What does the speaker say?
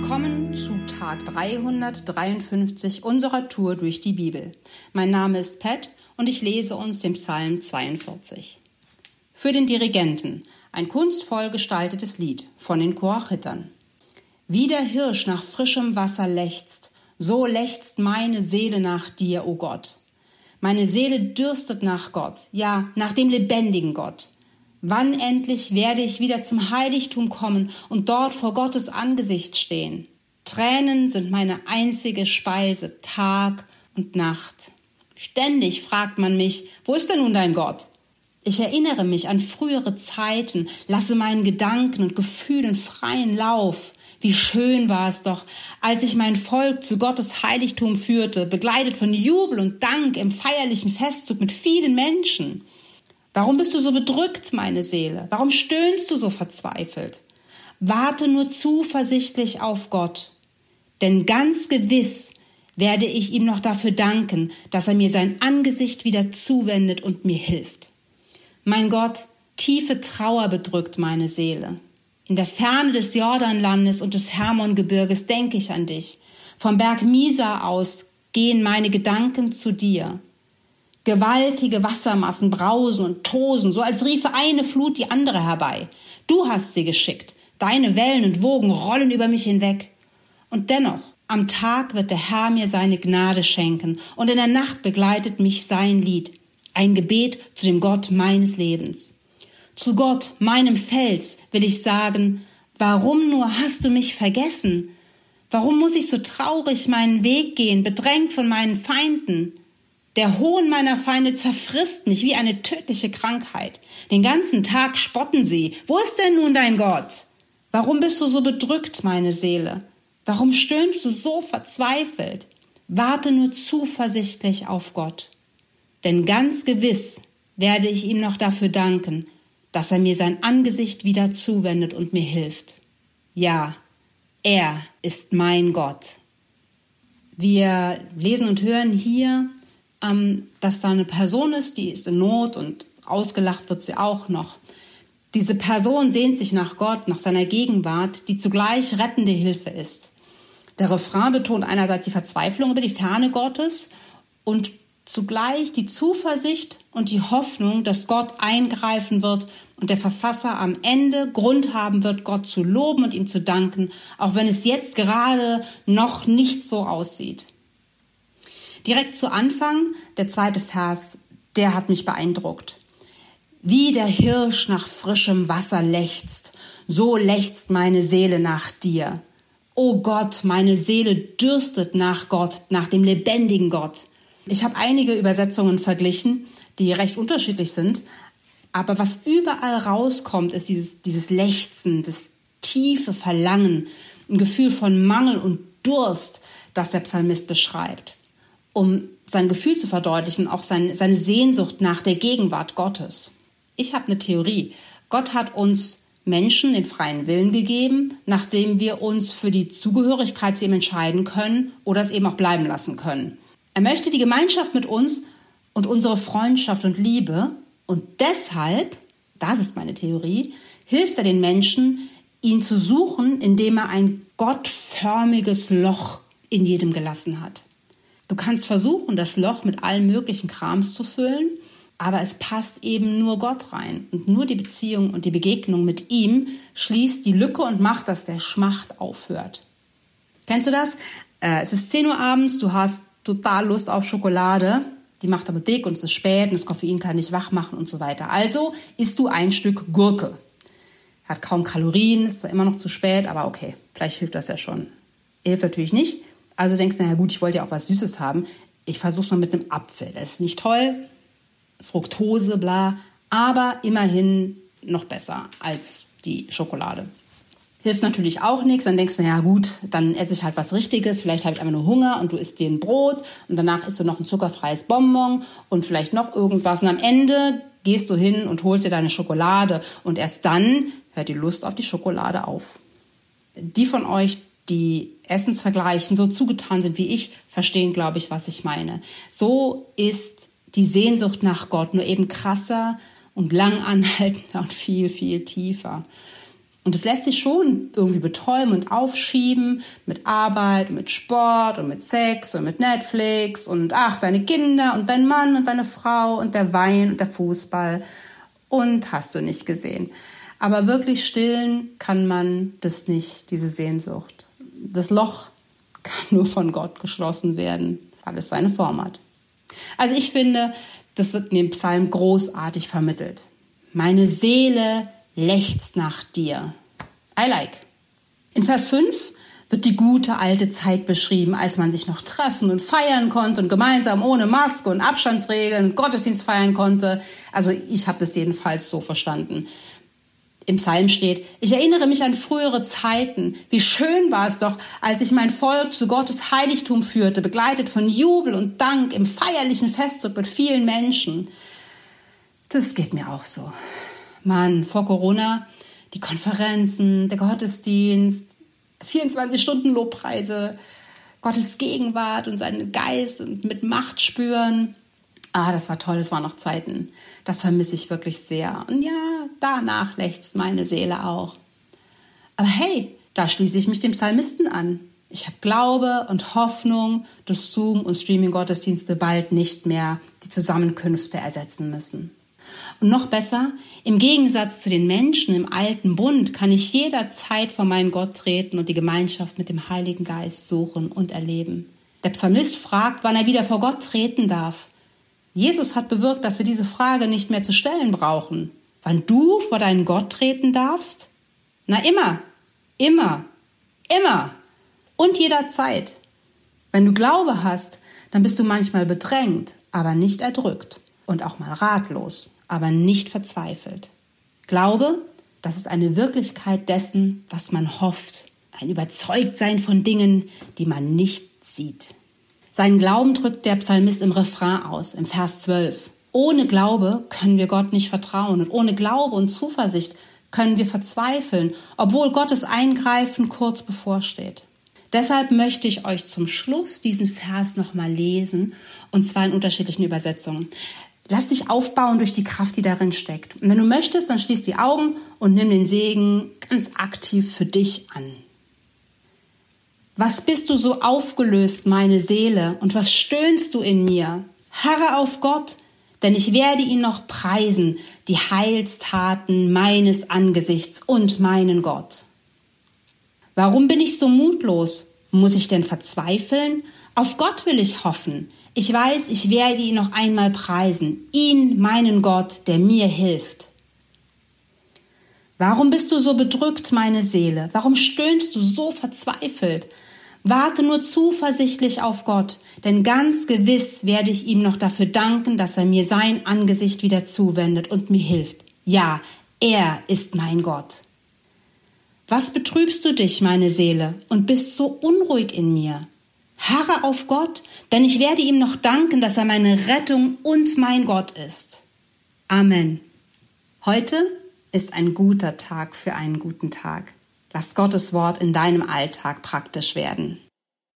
Willkommen zu Tag 353 unserer Tour durch die Bibel. Mein Name ist Pat und ich lese uns den Psalm 42. Für den Dirigenten ein kunstvoll gestaltetes Lied von den Chorchittern. Wie der Hirsch nach frischem Wasser lechzt, so lechzt meine Seele nach dir, o oh Gott. Meine Seele dürstet nach Gott, ja, nach dem lebendigen Gott. Wann endlich werde ich wieder zum Heiligtum kommen und dort vor Gottes Angesicht stehen? Tränen sind meine einzige Speise, Tag und Nacht. Ständig fragt man mich, wo ist denn nun dein Gott? Ich erinnere mich an frühere Zeiten, lasse meinen Gedanken und Gefühlen freien Lauf. Wie schön war es doch, als ich mein Volk zu Gottes Heiligtum führte, begleitet von Jubel und Dank im feierlichen Festzug mit vielen Menschen. Warum bist du so bedrückt, meine Seele? Warum stöhnst du so verzweifelt? Warte nur zuversichtlich auf Gott, denn ganz gewiss werde ich ihm noch dafür danken, dass er mir sein Angesicht wieder zuwendet und mir hilft. Mein Gott, tiefe Trauer bedrückt meine Seele. In der Ferne des Jordanlandes und des Hermongebirges denke ich an dich. Vom Berg Misa aus gehen meine Gedanken zu dir. Gewaltige Wassermassen brausen und tosen, so als riefe eine Flut die andere herbei. Du hast sie geschickt. Deine Wellen und Wogen rollen über mich hinweg. Und dennoch, am Tag wird der Herr mir seine Gnade schenken, und in der Nacht begleitet mich sein Lied, ein Gebet zu dem Gott meines Lebens. Zu Gott, meinem Fels, will ich sagen, warum nur hast du mich vergessen? Warum muss ich so traurig meinen Weg gehen, bedrängt von meinen Feinden? Der Hohn meiner Feinde zerfrisst mich wie eine tödliche Krankheit. Den ganzen Tag spotten sie. Wo ist denn nun dein Gott? Warum bist du so bedrückt, meine Seele? Warum stöhnst du so verzweifelt? Warte nur zuversichtlich auf Gott. Denn ganz gewiss werde ich ihm noch dafür danken, dass er mir sein Angesicht wieder zuwendet und mir hilft. Ja, er ist mein Gott. Wir lesen und hören hier dass da eine Person ist, die ist in Not und ausgelacht wird sie auch noch. Diese Person sehnt sich nach Gott, nach seiner Gegenwart, die zugleich rettende Hilfe ist. Der Refrain betont einerseits die Verzweiflung über die Ferne Gottes und zugleich die Zuversicht und die Hoffnung, dass Gott eingreifen wird und der Verfasser am Ende Grund haben wird, Gott zu loben und ihm zu danken, auch wenn es jetzt gerade noch nicht so aussieht. Direkt zu Anfang, der zweite Vers, der hat mich beeindruckt. Wie der Hirsch nach frischem Wasser lechzt, so lechzt meine Seele nach dir. O Gott, meine Seele dürstet nach Gott, nach dem lebendigen Gott. Ich habe einige Übersetzungen verglichen, die recht unterschiedlich sind, aber was überall rauskommt, ist dieses, dieses Lechzen, das tiefe Verlangen, ein Gefühl von Mangel und Durst, das der Psalmist beschreibt um sein Gefühl zu verdeutlichen, auch sein, seine Sehnsucht nach der Gegenwart Gottes. Ich habe eine Theorie. Gott hat uns Menschen den freien Willen gegeben, nachdem wir uns für die Zugehörigkeit zu ihm entscheiden können oder es eben auch bleiben lassen können. Er möchte die Gemeinschaft mit uns und unsere Freundschaft und Liebe und deshalb, das ist meine Theorie, hilft er den Menschen, ihn zu suchen, indem er ein gottförmiges Loch in jedem gelassen hat. Du kannst versuchen, das Loch mit allen möglichen Krams zu füllen, aber es passt eben nur Gott rein. Und nur die Beziehung und die Begegnung mit ihm schließt die Lücke und macht, dass der Schmacht aufhört. Kennst du das? Äh, es ist 10 Uhr abends, du hast total Lust auf Schokolade, die macht aber dick und es ist spät und das Koffein kann nicht wach machen und so weiter. Also isst du ein Stück Gurke. Hat kaum Kalorien, ist zwar immer noch zu spät, aber okay, vielleicht hilft das ja schon. Hilft natürlich nicht. Also denkst, naja gut, ich wollte ja auch was Süßes haben. Ich versuche es mal mit einem Apfel. Das ist nicht toll. Fructose, bla. Aber immerhin noch besser als die Schokolade. Hilft natürlich auch nichts. Dann denkst du, ja gut, dann esse ich halt was Richtiges. Vielleicht habe ich einfach nur Hunger und du isst dir ein Brot und danach isst du noch ein zuckerfreies Bonbon und vielleicht noch irgendwas. Und am Ende gehst du hin und holst dir deine Schokolade und erst dann hört die Lust auf die Schokolade auf. Die von euch, die Essensvergleichen so zugetan sind wie ich, verstehen, glaube ich, was ich meine. So ist die Sehnsucht nach Gott nur eben krasser und lang anhaltender und viel, viel tiefer. Und es lässt sich schon irgendwie betäuben und aufschieben mit Arbeit, mit Sport und mit Sex und mit Netflix und ach, deine Kinder und dein Mann und deine Frau und der Wein und der Fußball und hast du nicht gesehen. Aber wirklich stillen kann man das nicht, diese Sehnsucht. Das Loch kann nur von Gott geschlossen werden, weil es seine Form hat. Also ich finde, das wird in dem Psalm großartig vermittelt. Meine Seele lechzt nach dir. I like. In Vers 5 wird die gute alte Zeit beschrieben, als man sich noch treffen und feiern konnte und gemeinsam ohne Maske und Abstandsregeln Gottesdienst feiern konnte. Also ich habe das jedenfalls so verstanden im Psalm steht, ich erinnere mich an frühere Zeiten. Wie schön war es doch, als ich mein Volk zu Gottes Heiligtum führte, begleitet von Jubel und Dank im feierlichen Festzug mit vielen Menschen. Das geht mir auch so. Mann, vor Corona, die Konferenzen, der Gottesdienst, 24 Stunden Lobpreise, Gottes Gegenwart und seinen Geist und mit Macht spüren. Ah, das war toll, das waren noch Zeiten. Das vermisse ich wirklich sehr. Und ja, danach lechzt meine Seele auch. Aber hey, da schließe ich mich dem Psalmisten an. Ich habe Glaube und Hoffnung, dass Zoom und Streaming-Gottesdienste bald nicht mehr die Zusammenkünfte ersetzen müssen. Und noch besser, im Gegensatz zu den Menschen im alten Bund kann ich jederzeit vor meinen Gott treten und die Gemeinschaft mit dem Heiligen Geist suchen und erleben. Der Psalmist fragt, wann er wieder vor Gott treten darf. Jesus hat bewirkt, dass wir diese Frage nicht mehr zu stellen brauchen. Wann du vor deinen Gott treten darfst? Na immer, immer, immer und jederzeit. Wenn du Glaube hast, dann bist du manchmal bedrängt, aber nicht erdrückt und auch mal ratlos, aber nicht verzweifelt. Glaube, das ist eine Wirklichkeit dessen, was man hofft, ein Überzeugtsein von Dingen, die man nicht sieht. Seinen Glauben drückt der Psalmist im Refrain aus, im Vers 12. Ohne Glaube können wir Gott nicht vertrauen und ohne Glaube und Zuversicht können wir verzweifeln, obwohl Gottes Eingreifen kurz bevorsteht. Deshalb möchte ich euch zum Schluss diesen Vers nochmal lesen, und zwar in unterschiedlichen Übersetzungen. Lass dich aufbauen durch die Kraft, die darin steckt. Und wenn du möchtest, dann schließ die Augen und nimm den Segen ganz aktiv für dich an. Was bist du so aufgelöst, meine Seele, und was stöhnst du in mir? Harre auf Gott, denn ich werde ihn noch preisen, die Heilstaten meines Angesichts und meinen Gott. Warum bin ich so mutlos? Muss ich denn verzweifeln? Auf Gott will ich hoffen. Ich weiß, ich werde ihn noch einmal preisen, ihn, meinen Gott, der mir hilft. Warum bist du so bedrückt, meine Seele? Warum stöhnst du so verzweifelt? Warte nur zuversichtlich auf Gott, denn ganz gewiss werde ich ihm noch dafür danken, dass er mir sein Angesicht wieder zuwendet und mir hilft. Ja, er ist mein Gott. Was betrübst du dich, meine Seele, und bist so unruhig in mir? Harre auf Gott, denn ich werde ihm noch danken, dass er meine Rettung und mein Gott ist. Amen. Heute ist ein guter Tag für einen guten Tag. Lass Gottes Wort in deinem Alltag praktisch werden.